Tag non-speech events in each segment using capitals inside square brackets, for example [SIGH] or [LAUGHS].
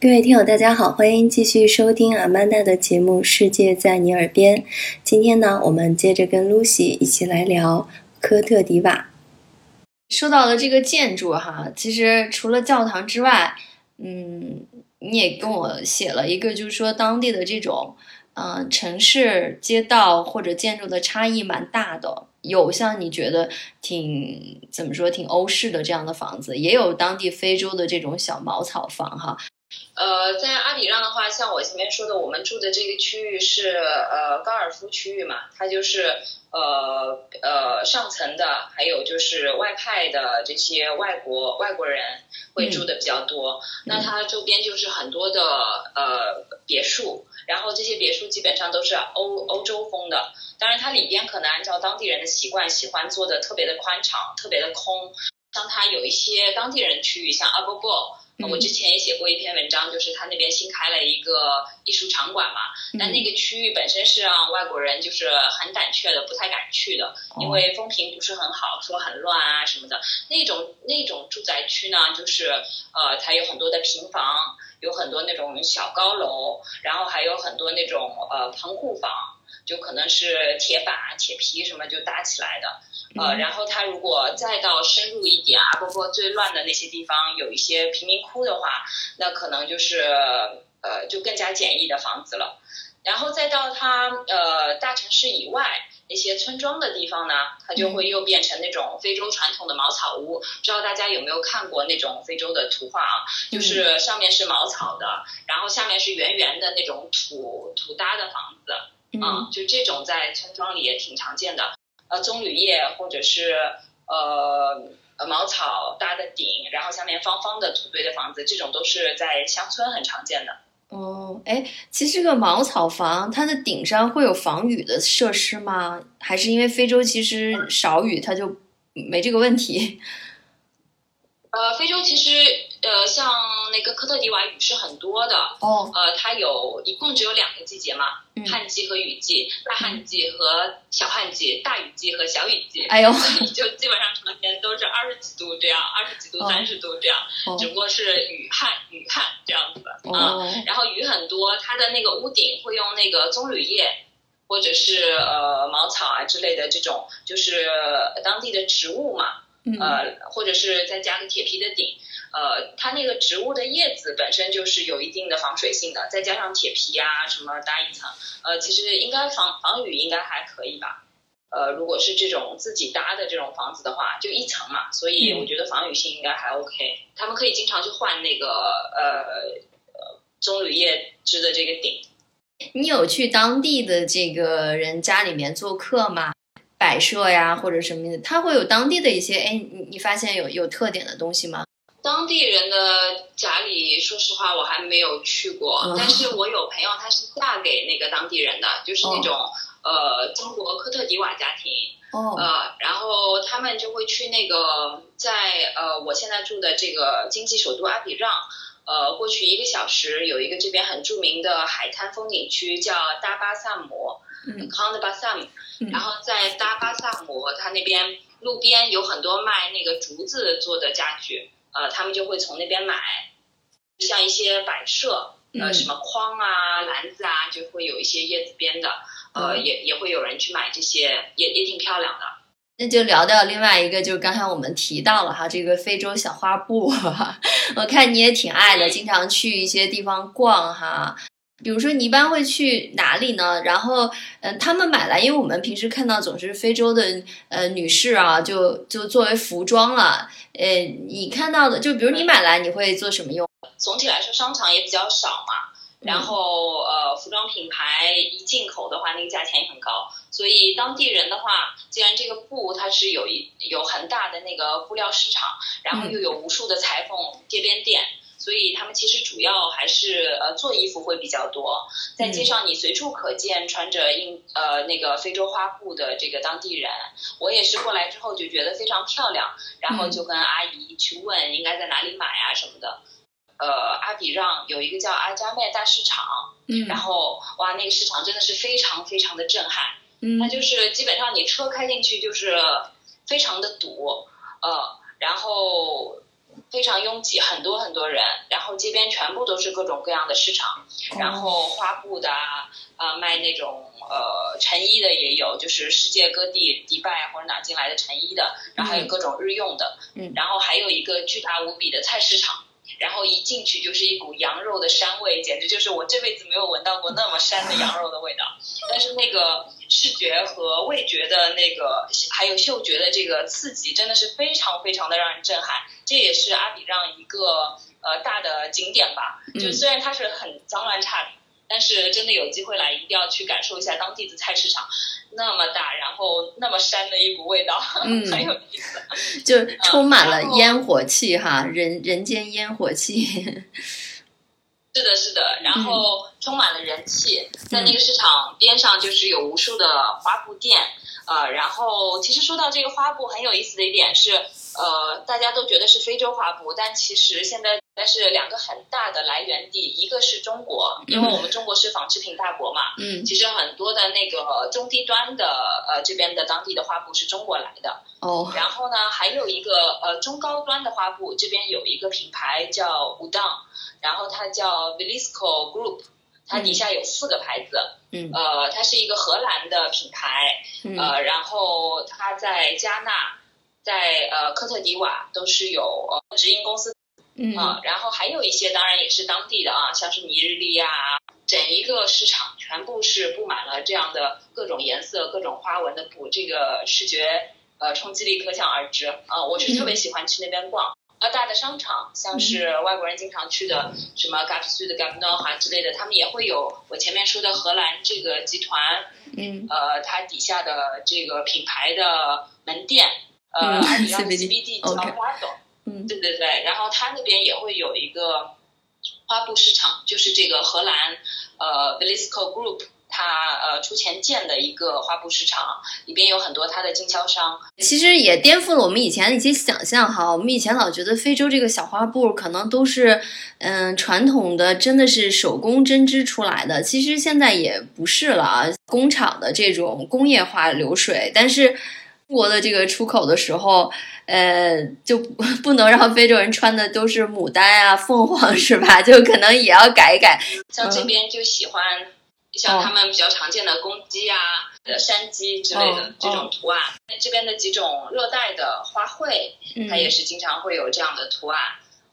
各位听友，大家好，欢迎继续收听阿曼达的节目《世界在你耳边》。今天呢，我们接着跟 Lucy 一起来聊科特迪瓦。说到了这个建筑哈，其实除了教堂之外，嗯，你也跟我写了一个，就是说当地的这种，嗯，城市街道或者建筑的差异蛮大的。有像你觉得挺怎么说，挺欧式的这样的房子，也有当地非洲的这种小茅草房哈。呃，在阿里让的话，像我前面说的，我们住的这个区域是呃高尔夫区域嘛，它就是呃呃上层的，还有就是外派的这些外国外国人会住的比较多。那它周边就是很多的呃别墅，然后这些别墅基本上都是欧欧洲风的。当然，它里边可能按照当地人的习惯，喜欢做的特别的宽敞，特别的空。像它有一些当地人区域，像阿波波。我之前也写过一篇文章，就是他那边新开了一个艺术场馆嘛，但那个区域本身是让外国人就是很胆怯的，不太敢去的，因为风评不是很好，说很乱啊什么的。那种那种住宅区呢，就是呃，它有很多的平房，有很多那种小高楼，然后还有很多那种呃棚户房。就可能是铁板、铁皮什么就搭起来的，呃，然后它如果再到深入一点啊，包括最乱的那些地方，有一些贫民窟的话，那可能就是呃，就更加简易的房子了。然后再到它呃大城市以外那些村庄的地方呢，它就会又变成那种非洲传统的茅草屋。不知道大家有没有看过那种非洲的图画啊？就是上面是茅草的，然后下面是圆圆的那种土土搭的房子。嗯，就这种在村庄里也挺常见的，呃，棕榈叶或者是呃呃茅草搭的顶，然后下面方方的土堆的房子，这种都是在乡村很常见的。哦，哎，其实这个茅草房它的顶上会有防雨的设施吗？还是因为非洲其实少雨，它就没这个问题？呃，非洲其实呃，像那个科特迪瓦雨是很多的哦。呃，它有一共只有两个季节嘛，旱季和雨季，大旱季和小旱季，大雨季和小雨季。哎呦，就基本上常年都是二十几度这样，二十几度、三十度这样，只不过是雨旱雨旱这样子啊。然后雨很多，它的那个屋顶会用那个棕榈叶或者是呃茅草啊之类的这种，就是当地的植物嘛。呃，或者是再加个铁皮的顶，呃，它那个植物的叶子本身就是有一定的防水性的，再加上铁皮啊什么搭一层，呃，其实应该防防雨应该还可以吧。呃，如果是这种自己搭的这种房子的话，就一层嘛，所以我觉得防雨性应该还 OK。他们可以经常去换那个呃棕榈叶织的这个顶。你有去当地的这个人家里面做客吗？摆设呀，或者什么的，它会有当地的一些哎，你你发现有有特点的东西吗？当地人的家里，说实话我还没有去过，但是我有朋友，他是嫁给那个当地人的，就是那种呃中国科特迪瓦家庭，呃，然后他们就会去那个在呃我现在住的这个经济首都阿比让，呃，过去一个小时有一个这边很著名的海滩风景区叫大巴萨姆。康德巴萨姆，然后在大巴萨姆，他那边路边有很多卖那个竹子做的家具，呃，他们就会从那边买，像一些摆设，呃，什么筐啊、篮子啊，就会有一些叶子编的，呃，也也会有人去买这些，也也挺漂亮的。那就聊到另外一个，就是刚才我们提到了哈，这个非洲小花布，[LAUGHS] 我看你也挺爱的，经常去一些地方逛哈。比如说，你一般会去哪里呢？然后，嗯，他们买来，因为我们平时看到总是非洲的呃女士啊，就就作为服装了。呃，你看到的，就比如你买来，你会做什么用？总体来说，商场也比较少嘛。然后，呃，服装品牌一进口的话，那个价钱也很高。所以当地人的话，既然这个布它是有一有很大的那个布料市场，然后又有无数的裁缝街边店。所以他们其实主要还是呃做衣服会比较多。在街上你随处可见穿着印呃那个非洲花布的这个当地人，我也是过来之后就觉得非常漂亮，然后就跟阿姨去问应该在哪里买啊什么的。呃，阿比让有一个叫阿加麦大市场，嗯然后哇，那个市场真的是非常非常的震撼。嗯它就是基本上你车开进去就是非常的堵，呃，然后非常拥挤，很多很多人，然后街边全部都是各种各样的市场，然后花布的啊，呃卖那种呃成衣的也有，就是世界各地迪拜或者哪进来的成衣的，然后还有各种日用的，嗯然后还有一个巨大无比的菜市场。然后一进去就是一股羊肉的膻味，简直就是我这辈子没有闻到过那么膻的羊肉的味道。但是那个视觉和味觉的那个，还有嗅觉的这个刺激，真的是非常非常的让人震撼。这也是阿比让一个呃大的景点吧。就嗯虽然它是很脏乱差的，但是真的有机会来，一定要去感受一下当地的菜市场，那么大，然后那么山的一股味道，[LAUGHS] 嗯很有意思。[LAUGHS] 就充满了烟火气哈，人人间烟火气。是的，是的，然后充满了人气，在那个市场边上就是有无数的花布店，呃，然后其实说到这个花布，很有意思的一点是，呃，大家都觉得是非洲花布，但其实现在但是两个很大的来源地，一个是中国，因为我们中国是纺织品大国嘛，嗯其实很多的那个中低端的呃这边的当地的花布是中国来的，哦。然后呢，还有一个呃中高端的花布，这边有一个品牌叫武当，然后它叫 Velisco Group，它底下有四个牌子，嗯。呃，它是一个荷兰的品牌，嗯。呃，然后它在加纳，在呃科特迪瓦都是有呃直营公司嗯。啊、然后还有一些当然也是当地的啊，像是尼日利亚啊，整一个市场全部是布满了这样的各种颜色、各种花纹的布，这个视觉呃冲击力可想而知啊、我是特别喜欢去那边逛。呃，大的商场，像是外国人经常去的什么 Gap Sud、Gap Nord 啊之类的，他们也会有我前面说的荷兰这个集团，嗯。呃，它底下的这个品牌的门店，呃，嗯阿里让 CBD CBD 叫 OK Prado，嗯对对对，然后它那边也会有一个花布市场，就是这个荷兰呃 Velisco Group 他呃出钱建的一个花布市场，里边有很多他的经销商。其实也颠覆了我们以前的一些想象哈。我们以前老觉得非洲这个小花布可能都是，嗯，传统的，真的是手工针织出来的。其实现在也不是了啊，工厂的这种工业化流水。但是中国的这个出口的时候，呃，就不不能让非洲人穿的都是牡丹啊、凤凰是吧？就可能也要改一改。像这边就喜欢像哦他们比较常见的公鸡啊、的山鸡之类的哦这种图案。这边的几种热带的花卉，它也嗯是经常会有这样的图案。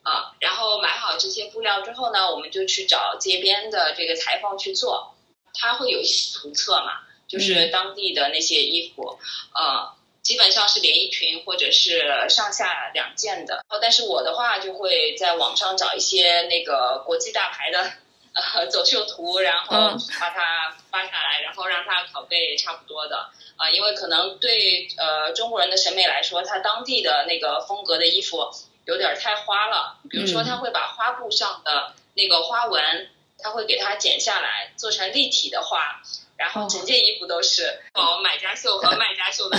啊，然后买好这些布料之后呢，我们就去找街边的这个裁缝去做，它会有图册嘛，就是当地的那些衣服，呃，基本上是连衣裙或者是上下两件的。哦，但是我的话就会在网上找一些那个国际大牌的呃 [LAUGHS] 走秀图，然后嗯把它发下来，然后让它拷贝差不多的。啊，因为可能对呃中国人的审美来说，它当地的那个风格的衣服有点儿太花了。比如说，嗯他会把花布上的那个花纹，他会给它剪下来，做成立体的花，然后哦整件衣服都是哦买家秀和 [LAUGHS] 卖家秀的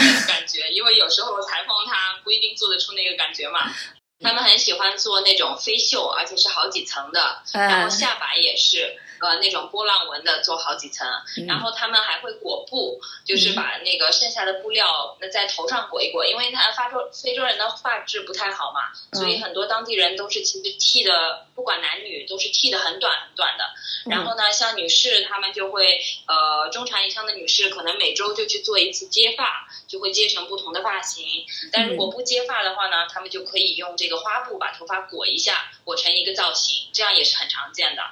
时候裁缝他不一定做得出那个感觉嘛。他们很喜欢做那种飞袖，而且是好几层的，然哎后下摆也是呃那种波浪纹的，做好几层。嗯然后他们还会裹布，就是把那个剩下的布料那在头上裹一裹，因为他发洲非洲人的发质不太好嘛，所以很多当地人都是其实剃的，不管男女都是剃的很短很短的。然后呢，像女士她们就会呃中长以上的女士可能每周就去做一次接发，就会接成不同的发型。但如果不接发的话呢，她们就可以用这个花布把头发裹一下，裹成一个造型，这样也是很常见的。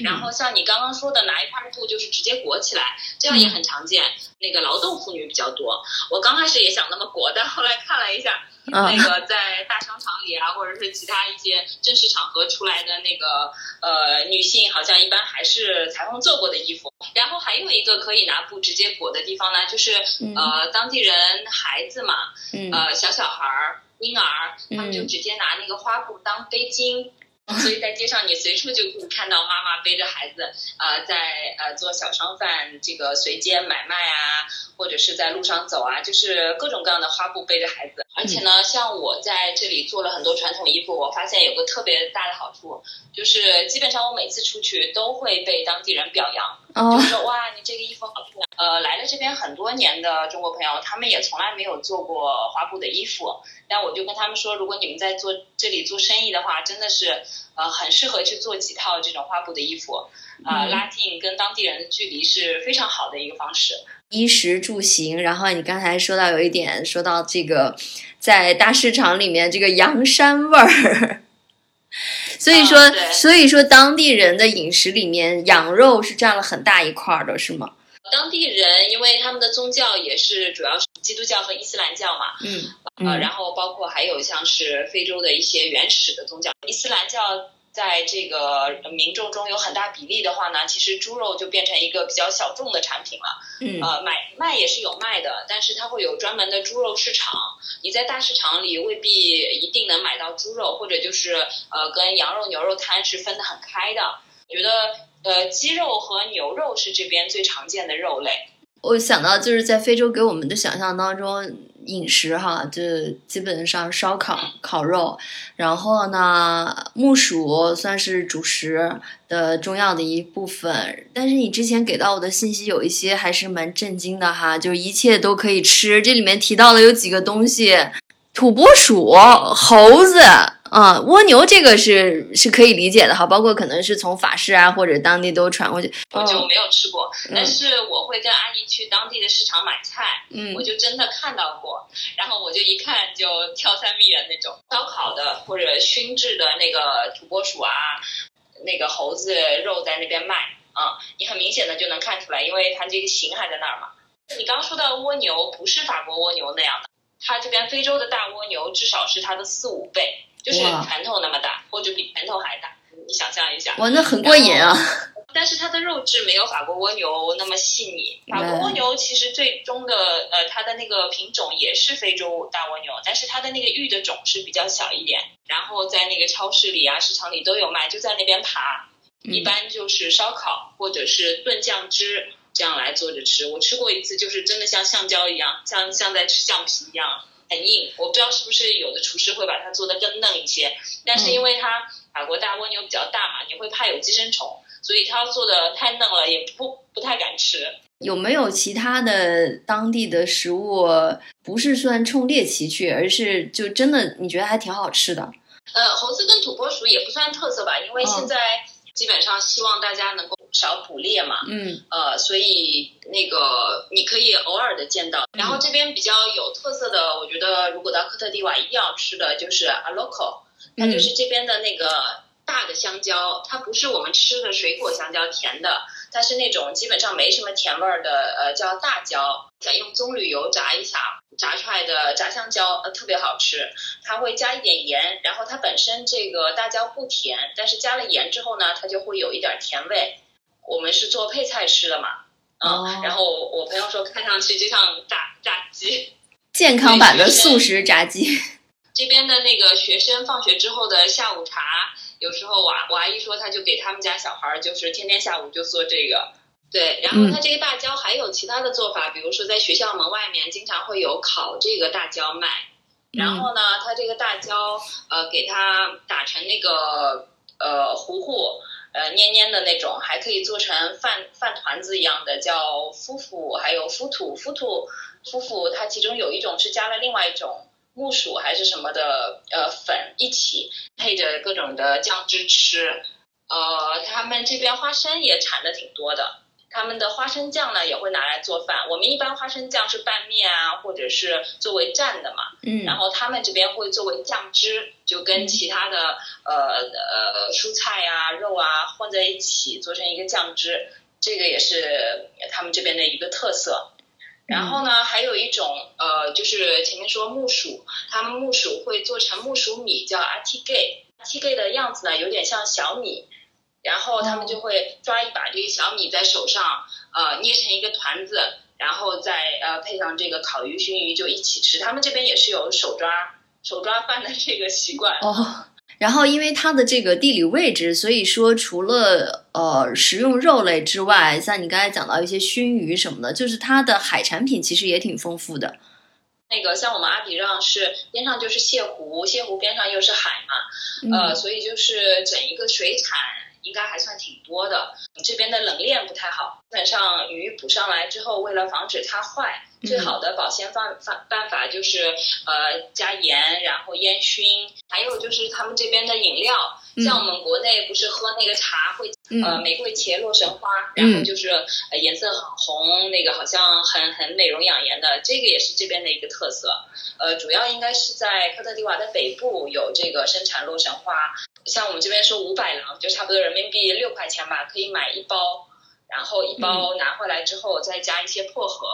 然后像你刚刚说的拿一块布就是直接裹起来，这样也很常见。那个劳动妇女比较多，我刚开始也想那么裹，但后来看了一下，啊那个在大商场里啊，或者是其他一些正式场合出来的那个呃女性，好像一般还是裁缝做过的衣服。然后还有一个可以拿布直接裹的地方呢，就是呃当地人孩子嘛，嗯呃小小孩儿、婴儿，他们就嗯直接拿那个花布当背巾。所以在街上你随处就可以看到妈妈背着孩子，呃，在呃做小商贩，这个随街买卖啊，或者是在路上走啊，就是各种各样的花布背着孩子。而且呢，像我在这里做了很多传统衣服，我发现有个特别大的好处，就是基本上我每次出去都会被当地人表扬，就是说哇，你这个衣服好漂亮。呃，来了这边很多年的中国朋友，他们也从来没有做过花布的衣服，但我就跟他们说，如果你们在做这里做生意的话，真的是呃很适合去做几套这种花布的衣服，啊，拉近跟当地人的距离是非常好的一个方式。衣食住行，然后你刚才说到有一点，说到这个在大市场里面这个羊膻味儿，所以说所以说当地人的饮食里面羊肉是占了很大一块的，是吗？当地人因为他们的宗教也是主要是基督教和伊斯兰教嘛，嗯，呃，然后包括还有像是非洲的一些原始的宗教，伊斯兰教在这个民众中有很大比例的话呢，其实猪肉就变成一个比较小众的产品了，嗯，呃，买卖也是有卖的，但是它会有专门的猪肉市场，你在大市场里未必一定能买到猪肉，或者就是呃跟羊肉牛肉摊是分得很开的，我觉得。呃，鸡肉和牛肉是这边最常见的肉类。我想到就是在非洲给我们的想象当中，饮食哈，就基本上烧烤、烤肉，然后呢，木薯算是主食的重要的一部分。但是你之前给到我的信息有一些还是蛮震惊的哈，就一切都可以吃。这里面提到了有几个东西：土拨鼠、猴子。啊，蜗牛这个是是可以理解的哈，包括可能是从法式啊或者当地都传过去。我就没有吃过，但是我会跟阿姨去当地的市场买菜，嗯，我就真的看到过，然后我就一看就挑三米远那种。烧烤的或者熏制的那个土拨鼠啊，那个猴子肉在那边卖啊，你很明显的就能看出来，因为它这个形还在那儿嘛。你刚说到蜗牛不是法国蜗牛那样的，它这边非洲的大蜗牛至少是它的四五倍。就是拳头那么大，或者比拳头还大，你想象一下。哇，那很过瘾啊！[LAUGHS] 但是它的肉质没有法国蜗牛那么细腻。法国蜗牛其实最终的呃，它的那个品种也是非洲大蜗牛，但是它的那个育的种是比较小一点。然后在那个超市里啊、市场里都有卖，就在那边爬。一般就是烧烤或者是炖酱汁这样来做着吃。我吃过一次，就是真的像橡胶一样，像像在吃橡皮一样。很硬，我不知道是不是有的厨师会把它做的更嫩一些，但是因为它法国大蜗牛比较大嘛，你会怕有寄生虫，所以它做的太嫩了，也不不太敢吃。有没有其他的当地的食物，不是算冲猎奇去，而是就真的你觉得还挺好吃的？呃，猴子跟土拨鼠也不算特色吧，因为现在基本上希望大家能够。少捕猎嘛，嗯，呃，所以那个你可以偶尔的见到。然后这边比较有特色的，我觉得如果到科特迪瓦一定要吃的就是阿洛克，它就是这边的那个大的香蕉，它不是我们吃的水果香蕉甜的，它是那种基本上没什么甜味儿的，呃，叫大蕉，想用棕榈油炸一下，炸出来的炸香蕉呃特别好吃，它会加一点盐，然后它本身这个大椒不甜，但是加了盐之后呢，它就会有一点甜味。我们是做配菜吃的嘛，嗯，然后我朋友说看上去就像炸炸鸡，健康版的素食炸鸡。这边的那个学生放学之后的下午茶，有时候我我阿姨说，他就给他们家小孩儿，就是天天下午就做这个。对，然后它这个大椒还有其他的做法，比如说在学校门外面经常会有烤这个大椒卖，然后呢，它这个大椒呃给它打成那个呃糊糊。呃，黏黏的那种，还可以做成饭饭团子一样的，叫夫妇，还有夫土夫土夫妇，它其中有一种是加了另外一种木薯还是什么的呃粉一起配着各种的酱汁吃。呃，他们这边花生也产的挺多的。他们的花生酱呢也会拿来做饭，我们一般花生酱是拌面啊，或者是作为蘸的嘛。嗯。然后他们这边会作为酱汁，就跟其他的呃呃蔬菜啊、肉啊混在一起做成一个酱汁，这个也是他们这边的一个特色。然后呢，还有一种呃，就是前面说木薯，他们木薯会做成木薯米，叫阿 T G。阿 T G 的样子呢，有点像小米。然后他们就会抓一把这个小米在手上，呃，捏成一个团子，然后再呃配上这个烤鱼、熏鱼就一起吃。他们这边也是有手抓手抓饭的这个习惯。哦，然后因为它的这个地理位置，所以说除了呃食用肉类之外，像你刚才讲到一些熏鱼什么的，就是它的海产品其实也挺丰富的。那个像我们阿比让是边上就是泻湖，泻湖边上又是海嘛，呃，所以就是整一个水产应该还算挺多的。这边的冷链不太好，基本上鱼捕上来之后，为了防止它坏，最好的保鲜方方办法就是呃加盐，然后烟熏。还有就是他们这边的饮料，像我们国内不是喝那个茶会呃玫瑰茄洛神花，然后就是呃颜色很红，那个好像很很美容养颜的，这个也是这边的一个特色。呃，主要应该是在科特迪瓦的北部有这个生产洛神花。像我们这边说五百郎，就差不多人民币六块钱吧，可以买一包，然后一包拿回来之后再加一些薄荷，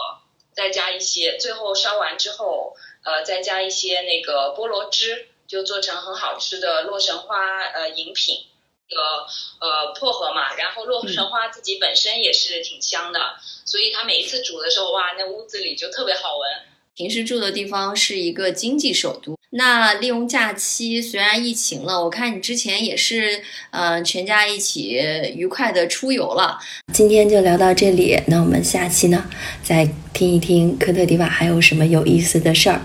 再加一些，最后烧完之后，呃，再加一些那个菠萝汁，就做成很好吃的洛神花呃饮品。个呃薄荷嘛，然后洛神花自己本身也是挺香的，所以它每一次煮的时候，哇，那屋子里就特别好闻。平时住的地方是一个经济首都。那利用假期，虽然疫情了，我看你之前也是，嗯，全家一起愉快的出游了。今天就聊到这里，那我们下期呢，再听一听科特迪瓦还有什么有意思的事儿。